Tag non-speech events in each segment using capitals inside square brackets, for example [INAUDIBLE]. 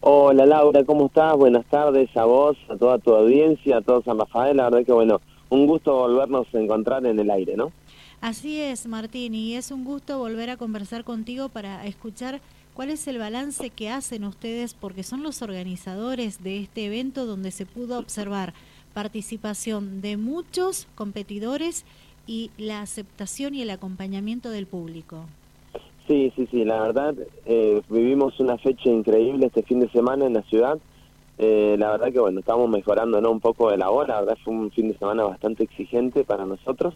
Hola Laura, ¿cómo estás? Buenas tardes a vos, a toda tu audiencia, a todos San Rafael. La verdad que bueno, un gusto volvernos a encontrar en el aire, ¿no? Así es, Martín, y es un gusto volver a conversar contigo para escuchar cuál es el balance que hacen ustedes, porque son los organizadores de este evento donde se pudo observar participación de muchos competidores y la aceptación y el acompañamiento del público. Sí, sí, sí, la verdad, eh, vivimos una fecha increíble este fin de semana en la ciudad. Eh, la verdad que, bueno, estamos mejorando ¿no? un poco de la hora, la verdad fue un fin de semana bastante exigente para nosotros.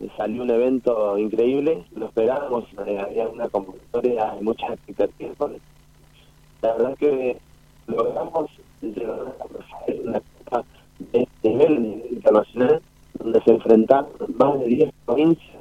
Eh, salió un evento increíble, lo esperábamos, había una convocatoria de muchas expectativas. La verdad que logramos llegar a una etapa de este nivel internacional, donde se enfrentaron más de 10 provincias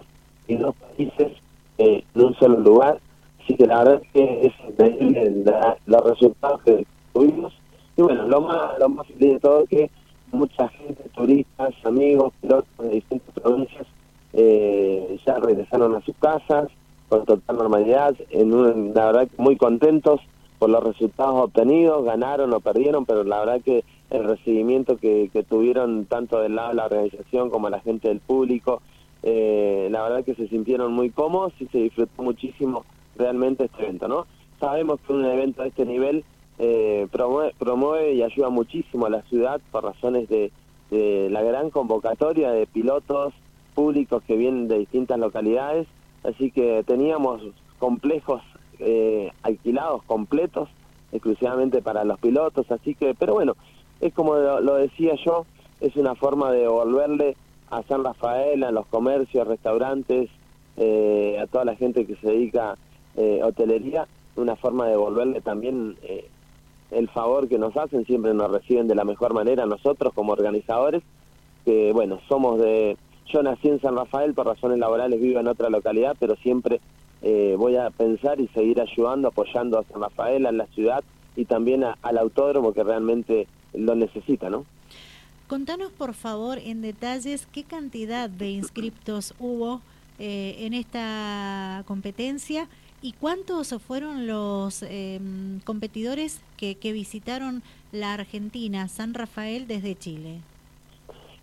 y dos países en un solo lugar. Así que la verdad es que es increíble los resultados que tuvimos. Y bueno, lo más, lo más de todo es que mucha gente, turistas, amigos, pilotos de distintas provincias eh, ya regresaron a sus casas con total normalidad, en la verdad muy contentos por los resultados obtenidos, ganaron o perdieron, pero la verdad que el recibimiento que, que tuvieron tanto del lado de la organización como la gente del público, eh, la verdad que se sintieron muy cómodos y se disfrutó muchísimo realmente este evento, ¿no? Sabemos que un evento de este nivel eh, promueve, y ayuda muchísimo a la ciudad por razones de, la gran convocatoria de pilotos públicos que vienen de distintas localidades, así que teníamos complejos eh, alquilados completos exclusivamente para los pilotos, así que, pero bueno, es como lo decía yo, es una forma de devolverle a San Rafael, a los comercios, restaurantes, eh, a toda la gente que se dedica eh, hotelería, una forma de devolverle también eh, el favor que nos hacen, siempre nos reciben de la mejor manera nosotros como organizadores, que bueno, somos de, yo nací en San Rafael por razones laborales, vivo en otra localidad, pero siempre eh, voy a pensar y seguir ayudando, apoyando a San Rafael, a la ciudad y también al autódromo que realmente lo necesita, ¿no? Contanos por favor en detalles qué cantidad de inscriptos [COUGHS] hubo eh, en esta competencia y cuántos fueron los em, competidores que, visitaron la Argentina, San Rafael, desde Chile.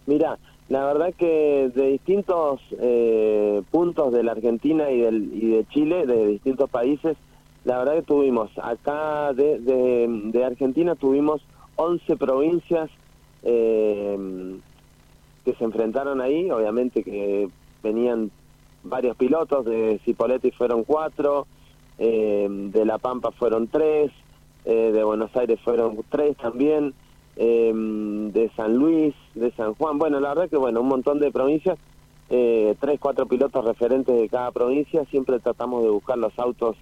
Mira, la verdad que de distintos eh, puntos de la Argentina y, del, y de Chile, de distintos países, la verdad que tuvimos acá de, de, de Argentina tuvimos 11 provincias eh, que se enfrentaron ahí, obviamente que venían varios pilotos, de Cipoletti fueron cuatro, eh, de La Pampa fueron tres, eh, de Buenos Aires fueron tres también, eh, de San Luis, de San Juan, bueno, la verdad que bueno, un montón de provincias, tres, cuatro pilotos referentes de cada provincia, siempre tratamos de buscar los autos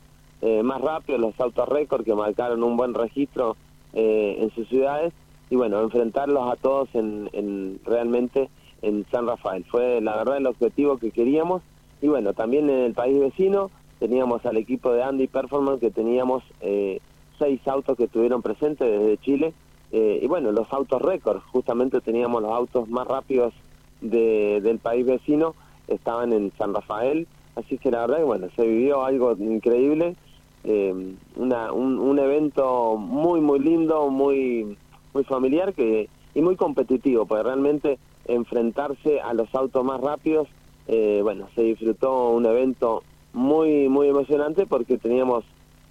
más rápidos, los autos récord que marcaron un buen registro en sus ciudades, y bueno, enfrentarlos a todos en, realmente en San Rafael. Fue la verdad el objetivo que queríamos. Y bueno, también en el país vecino teníamos al equipo de Andy Performance que teníamos eh, seis autos que estuvieron presentes desde Chile. Eh, y bueno, los autos récord, justamente teníamos los autos más rápidos del país vecino, estaban en San Rafael, así que la verdad que bueno, se vivió algo increíble, eh, una, un, un evento muy muy lindo, muy muy familiar que y muy competitivo, porque realmente enfrentarse a los autos más rápidos, eh, bueno, se disfrutó un evento muy muy emocionante porque teníamos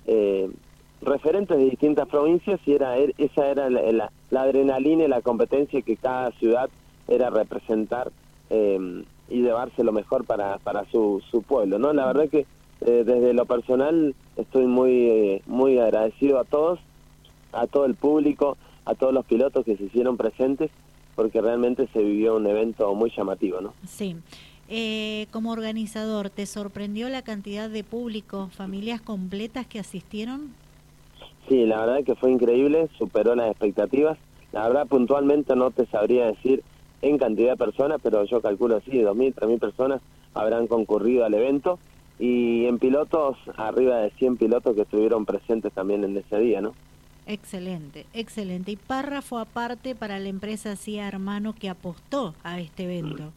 eh, referentes de distintas provincias y era er, esa era la, adrenalina y la competencia que cada ciudad era representar eh, y llevarse lo mejor para, para su, su pueblo, ¿no? La verdad que desde lo personal estoy muy muy agradecido a todos, a todo el público, a todos los pilotos que se hicieron presentes porque realmente se vivió un evento muy llamativo, ¿no? Sí. Eh, como organizador, ¿te sorprendió la cantidad de público, familias completas que asistieron? Sí, la verdad que fue increíble, superó las expectativas. La verdad, puntualmente no te sabría decir en cantidad de personas, pero yo calculo así, 2.000, 3.000 personas habrán concurrido al evento. Y en pilotos, arriba de 100 pilotos que estuvieron presentes también en ese día, ¿no? Excelente, excelente. Y párrafo aparte para la empresa CIA Hermano que apostó a este evento.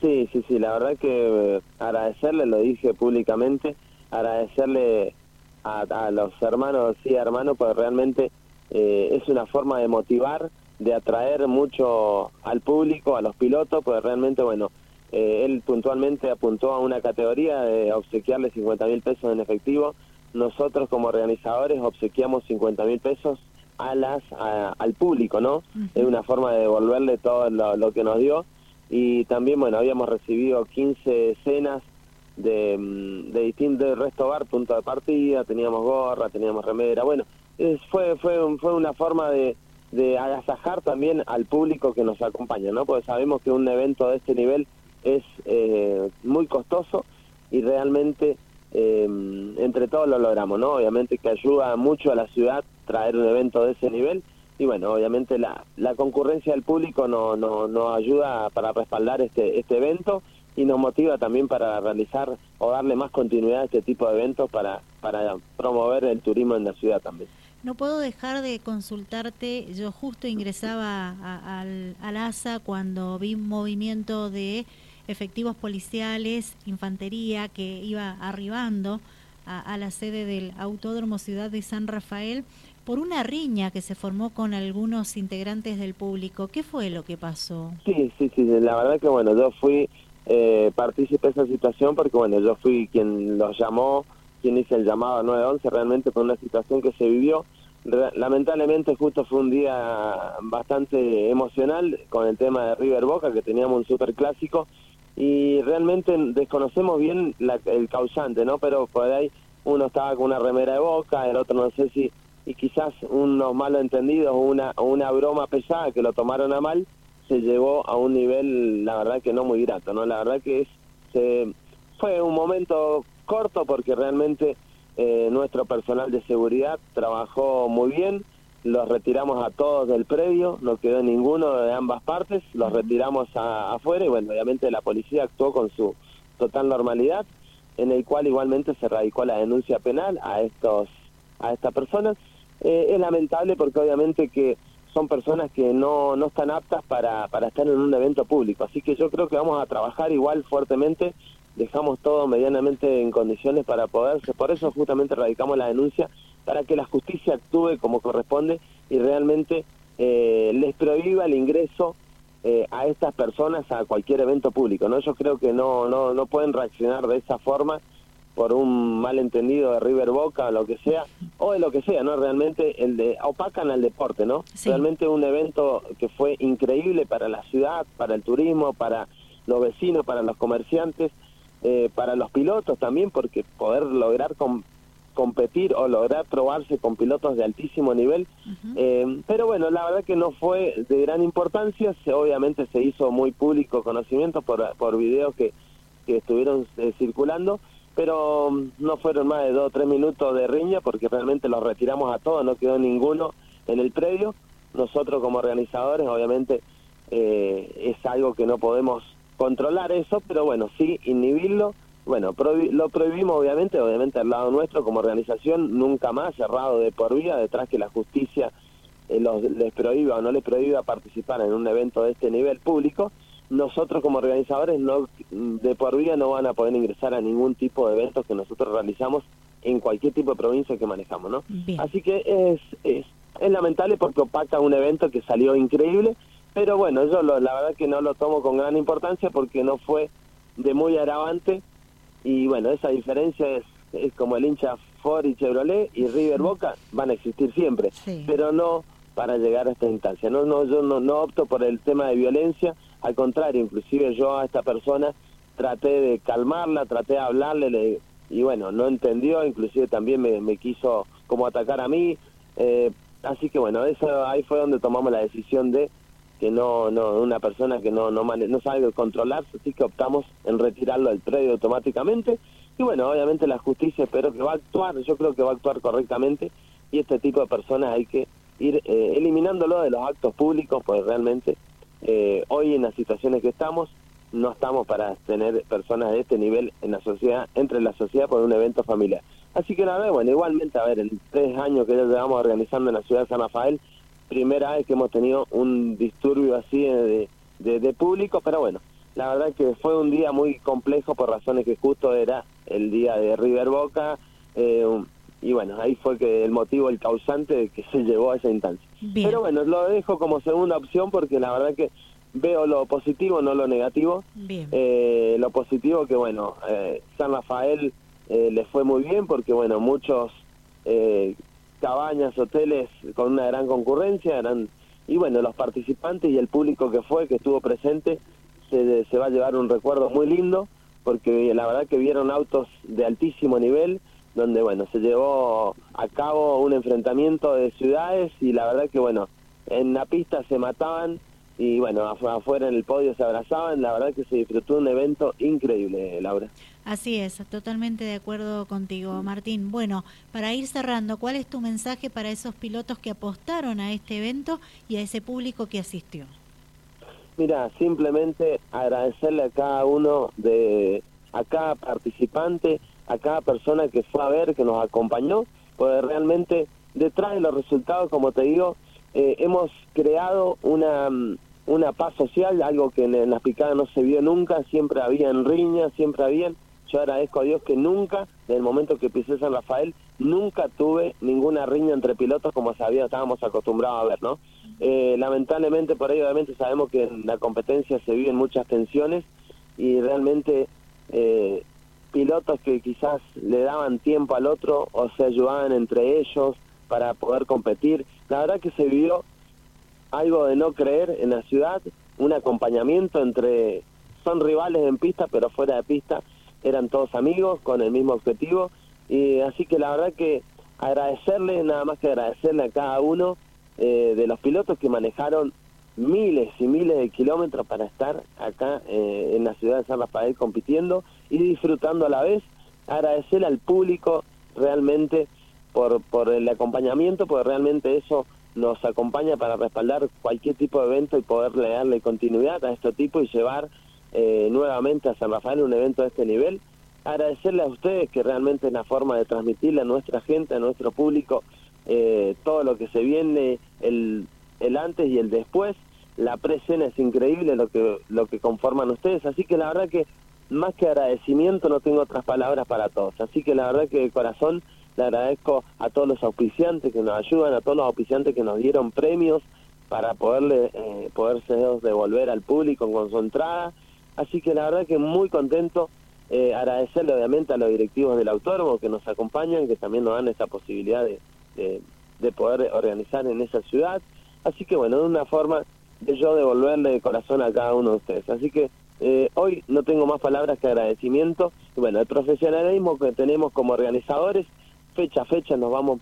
Sí, sí, sí, la verdad que agradecerle, lo dije públicamente, agradecerle a, los hermanos, sí, hermanos, pues realmente eh, es una forma de motivar, de atraer mucho al público, a los pilotos, pues realmente, bueno, eh, él puntualmente apuntó a una categoría de obsequiarle 50 mil pesos en efectivo. Nosotros como organizadores obsequiamos 50 mil pesos a las al público, ¿no? Es una forma de devolverle todo lo, que nos dio. Y también, bueno, habíamos recibido 15 cenas de, mm, de distintos resto bar, punto de partida, teníamos gorra, teníamos remera, bueno, fue, fue, fue una forma de, de agasajar también al público que nos acompaña, ¿no? Porque sabemos que un evento de este nivel es eh, muy costoso y realmente eh, entre todos lo logramos, ¿no? Obviamente que ayuda mucho a la ciudad traer un evento de ese nivel y bueno, obviamente la, la concurrencia del público nos no, no ayuda para respaldar este, este evento y nos motiva también para realizar o darle más continuidad a este tipo de eventos para, para promover el turismo en la ciudad también. No puedo dejar de consultarte, yo justo ingresaba al, al ASA cuando vi un movimiento de efectivos policiales, infantería que iba arribando a, la sede del Autódromo Ciudad de San Rafael por una riña que se formó con algunos integrantes del público. ¿Qué fue lo que pasó? Sí, sí, sí, la verdad que bueno, yo fui eh, partícipe de esa situación porque bueno, yo fui quien los llamó, quien hice el llamado a 911 realmente por una situación que se vivió. Lamentablemente justo fue un día bastante emocional con el tema de River Boca, que teníamos un super clásico y realmente desconocemos bien el causante, ¿no? Pero por ahí uno estaba con una remera de boca, el otro no sé si, y quizás unos malos entendidos o una, una broma pesada que lo tomaron a mal, se llevó a un nivel, la verdad que no muy grato, ¿no? La verdad que es, se, fue un momento corto porque realmente eh, nuestro personal de seguridad trabajó muy bien, los retiramos a todos del predio, no quedó ninguno de ambas partes, los retiramos afuera y bueno, obviamente la policía actuó con su total normalidad, en el cual igualmente se radicó la denuncia penal a estos a estas personas. Eh, es lamentable porque obviamente que son personas que no, no están aptas para, para estar en un evento público, así que yo creo que vamos a trabajar igual fuertemente, dejamos todo medianamente en condiciones para poderse, por eso justamente radicamos la denuncia para que la justicia actúe como corresponde y realmente eh, les prohíba el ingreso eh, a estas personas a cualquier evento público. no Yo creo que no, no, no pueden reaccionar de esa forma por un malentendido de River Boca o lo que sea, o de lo que sea, ¿no? Realmente el de opacan al deporte, ¿no? Realmente un evento que fue increíble para la ciudad, para el turismo, para los vecinos, para los comerciantes, eh, para los pilotos también, porque poder lograr con, competir o lograr probarse con pilotos de altísimo nivel. Eh, pero bueno, la verdad que no fue de gran importancia, se, obviamente se hizo muy público conocimiento por, por videos que, que estuvieron eh, circulando, pero mm, no fueron más de dos o tres minutos de riña porque realmente los retiramos a todos, no quedó ninguno en el predio. Nosotros como organizadores obviamente eh, es algo que no podemos controlar eso, pero bueno, sí inhibirlo bueno, lo prohibimos obviamente, obviamente al lado nuestro como organización, nunca más cerrado de por vida, detrás que la justicia eh, los, les prohíba o no les prohíba participar en un evento de este nivel público, nosotros como organizadores no de por vida no van a poder ingresar a ningún tipo de eventos que nosotros realizamos en cualquier tipo de provincia que manejamos, ¿no? Así que es, es, es lamentable porque opaca un evento que salió increíble, pero bueno, yo la verdad que no lo tomo con gran importancia porque no fue de muy agravante y bueno, esa diferencia es, es como el hincha Ford y Chevrolet y River Boca van a existir siempre, pero no para llegar a esta instancia. No, no, yo no, no opto por el tema de violencia, al contrario, inclusive yo a esta persona traté de calmarla, traté de hablarle y bueno, no entendió, inclusive también me, me quiso como atacar a mí. Eh, así que bueno, eso ahí fue donde tomamos la decisión de que no, no, una persona que no, no, no sabe controlarse, así que optamos en retirarlo del predio automáticamente. Y bueno, obviamente la justicia espero que va a actuar, yo creo que va a actuar correctamente y este tipo de personas hay que ir eh, eliminándolo de los actos públicos, pues realmente eh, hoy en las situaciones que estamos, no estamos para tener personas de este nivel en la sociedad, entre la sociedad por un evento familiar. Así que nada, bueno, igualmente, a ver, en tres años que ya llevamos organizando en la ciudad de San Rafael, primera vez que hemos tenido un disturbio así de, de, público, pero bueno, la verdad que fue un día muy complejo por razones que justo era el día de River Boca, eh, y bueno, ahí fue que el motivo, el causante de que [LAUGHS] se llevó a esa instancia. Pero bueno, lo dejo como segunda opción porque la verdad que veo lo positivo, no lo negativo. Eh, lo positivo que bueno, eh, San Rafael eh, le fue muy bien porque bueno, muchos eh, cabañas, hoteles con una gran concurrencia eran y bueno, los participantes y el público que fue, que estuvo presente, se, se va a llevar un recuerdo muy lindo porque la verdad que vieron autos de altísimo nivel, donde bueno, se llevó a cabo un enfrentamiento de ciudades y la verdad que bueno, en la pista se mataban y bueno, afuera en el podio se abrazaban, la verdad que se disfrutó un evento increíble, Laura. Así es, totalmente de acuerdo contigo, Martín. Bueno, para ir cerrando, ¿cuál es tu mensaje para esos pilotos que apostaron a este evento y a ese público que asistió? Mira, simplemente agradecerle a cada uno de, a cada participante, a cada persona que fue a ver, que nos acompañó, porque realmente detrás de los resultados, como te digo, eh, hemos creado una, una paz social, algo que en, las picadas no se vio nunca, siempre había en riñas, siempre había. Yo agradezco a Dios que nunca, desde el momento que pisé San Rafael, nunca tuve ninguna riña entre pilotos como sabía, estábamos acostumbrados a ver, ¿no? Eh, lamentablemente por ahí obviamente sabemos que en la competencia se viven muchas tensiones y realmente eh, pilotos que quizás le daban tiempo al otro o se ayudaban entre ellos para poder competir. La verdad que se vivió algo de no creer en la ciudad, un acompañamiento entre, son rivales en pista, pero fuera de pista eran todos amigos con el mismo objetivo. Y así que la verdad que agradecerle, nada más que agradecerle a cada uno eh, de los pilotos que manejaron miles y miles de kilómetros para estar acá eh, en la ciudad de San Rafael compitiendo y disfrutando a la vez. Agradecerle al público realmente por, por el acompañamiento, porque realmente eso nos acompaña para respaldar cualquier tipo de evento y poder darle continuidad a este tipo y llevar eh, nuevamente a San Rafael un evento de este nivel. Agradecerle a ustedes que realmente es la forma de transmitirle a nuestra gente, a nuestro público, eh, todo lo que se viene, el, el antes y el después. La presena es increíble lo que, lo que conforman ustedes, así que la verdad que más que agradecimiento no tengo otras palabras para todos. Así que la verdad que de corazón le agradezco a todos los auspiciantes que nos ayudan, a todos los auspiciantes que nos dieron premios para poderle eh, poderse devolver al público con su entrada. Así que la verdad que muy contento eh, agradecerle obviamente a los directivos del autónomo que nos acompañan, que también nos dan esa posibilidad de, de, poder organizar en esa ciudad. Así que bueno, de una forma de yo devolverle de corazón a cada uno de ustedes. Así que eh, hoy no tengo más palabras que agradecimiento. Y bueno, el profesionalismo que tenemos como organizadores, fecha a fecha nos vamos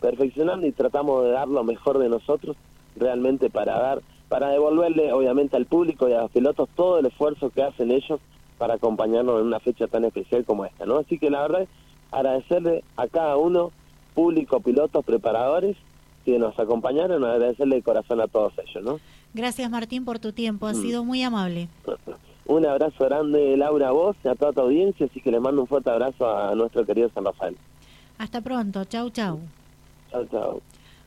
perfeccionando y tratamos de dar lo mejor de nosotros realmente para dar, para devolverle obviamente al público y a los pilotos todo el esfuerzo que hacen ellos para acompañarnos en una fecha tan especial como esta, ¿no? Así que la verdad, agradecerle a cada uno, público, pilotos, preparadores, que nos acompañaron, agradecerle de corazón a todos ellos, ¿no? Gracias Martín por tu tiempo, ha mm. sido muy amable. [LAUGHS] Un abrazo grande Laura a vos y a toda tu audiencia, así que le mando un fuerte abrazo a nuestro querido San Rafael. Hasta pronto, chau chau. Chau chau.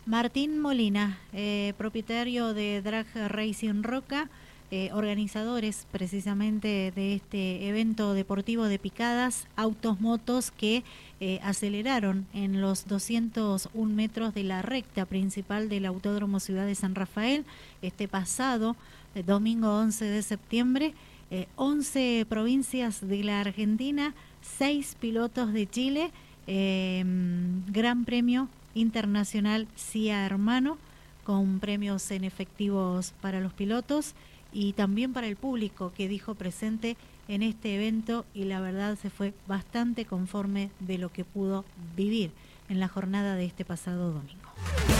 Martín Molina, eh, propietario de Drag Racing Roca. Eh, organizadores precisamente de este evento deportivo de picadas, autos, motos que eh, aceleraron en los 201 metros de la recta principal del Autódromo Ciudad de San Rafael este pasado eh, domingo 11 de septiembre. 11 provincias de la Argentina, 6 pilotos de Chile, Gran Premio Internacional CIA Hermano, con premios en efectivos para los pilotos y también para el público que dijo presente en este evento y la verdad se fue bastante conforme de lo que pudo vivir en la jornada de este pasado domingo.